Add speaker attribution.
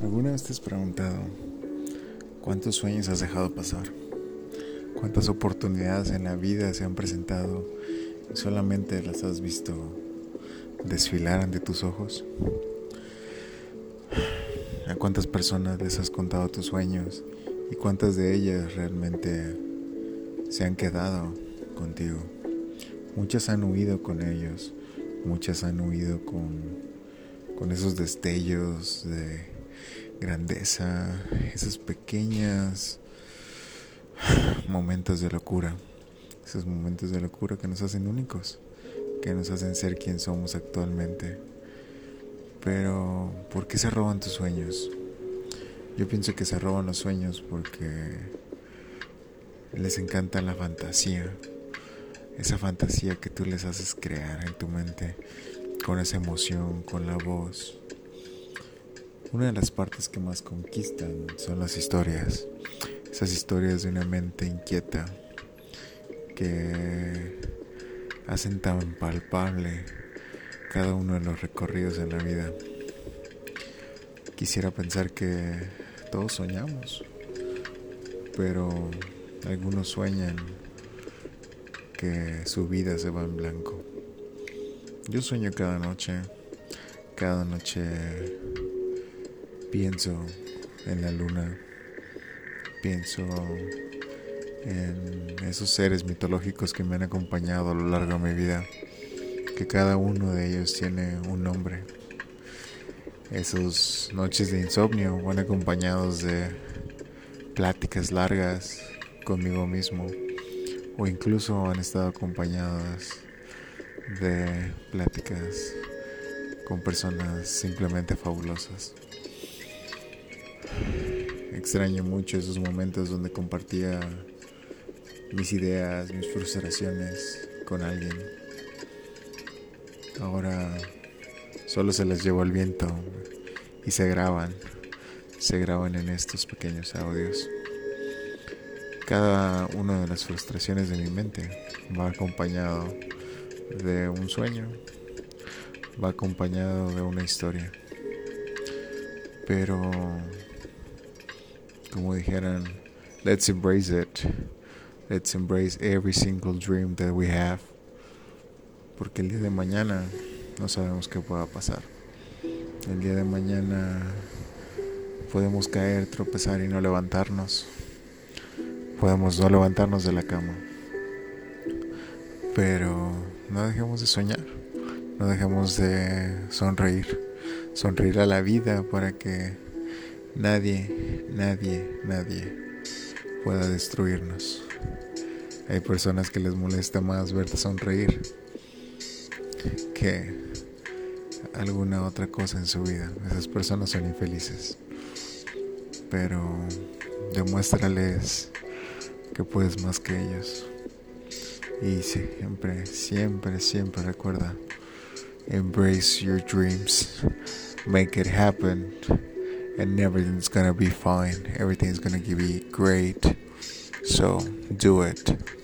Speaker 1: ¿Alguna vez te has preguntado cuántos sueños has dejado pasar? ¿Cuántas oportunidades en la vida se han presentado y solamente las has visto desfilar ante tus ojos? ¿A cuántas personas les has contado tus sueños y cuántas de ellas realmente se han quedado contigo? Muchas han huido con ellos, muchas han huido con, con esos destellos de grandeza, esos pequeños momentos de locura, esos momentos de locura que nos hacen únicos, que nos hacen ser quien somos actualmente. Pero, ¿por qué se roban tus sueños? Yo pienso que se roban los sueños porque les encanta la fantasía, esa fantasía que tú les haces crear en tu mente, con esa emoción, con la voz, una de las partes que más conquistan son las historias, esas historias de una mente inquieta que hacen tan palpable cada uno de los recorridos en la vida. Quisiera pensar que todos soñamos, pero algunos sueñan que su vida se va en blanco. Yo sueño cada noche, cada noche Pienso en la luna, pienso en esos seres mitológicos que me han acompañado a lo largo de mi vida, que cada uno de ellos tiene un nombre. Esos noches de insomnio van acompañados de pláticas largas conmigo mismo o incluso han estado acompañadas de pláticas con personas simplemente fabulosas. Extraño mucho esos momentos donde compartía mis ideas, mis frustraciones con alguien. Ahora solo se las llevo al viento y se graban, se graban en estos pequeños audios. Cada una de las frustraciones de mi mente va acompañado de un sueño, va acompañado de una historia. Pero como dijeran, let's embrace it. Let's embrace every single dream that we have. Porque el día de mañana no sabemos qué pueda pasar. El día de mañana podemos caer, tropezar y no levantarnos. Podemos no levantarnos de la cama. Pero no dejemos de soñar. No dejemos de sonreír. Sonreír a la vida para que Nadie, nadie, nadie pueda destruirnos. Hay personas que les molesta más verte sonreír que alguna otra cosa en su vida. Esas personas son infelices. Pero demuéstrales que puedes más que ellos. Y siempre, siempre, siempre recuerda, embrace your dreams, make it happen. And everything's gonna be fine. Everything's gonna be great. So do it.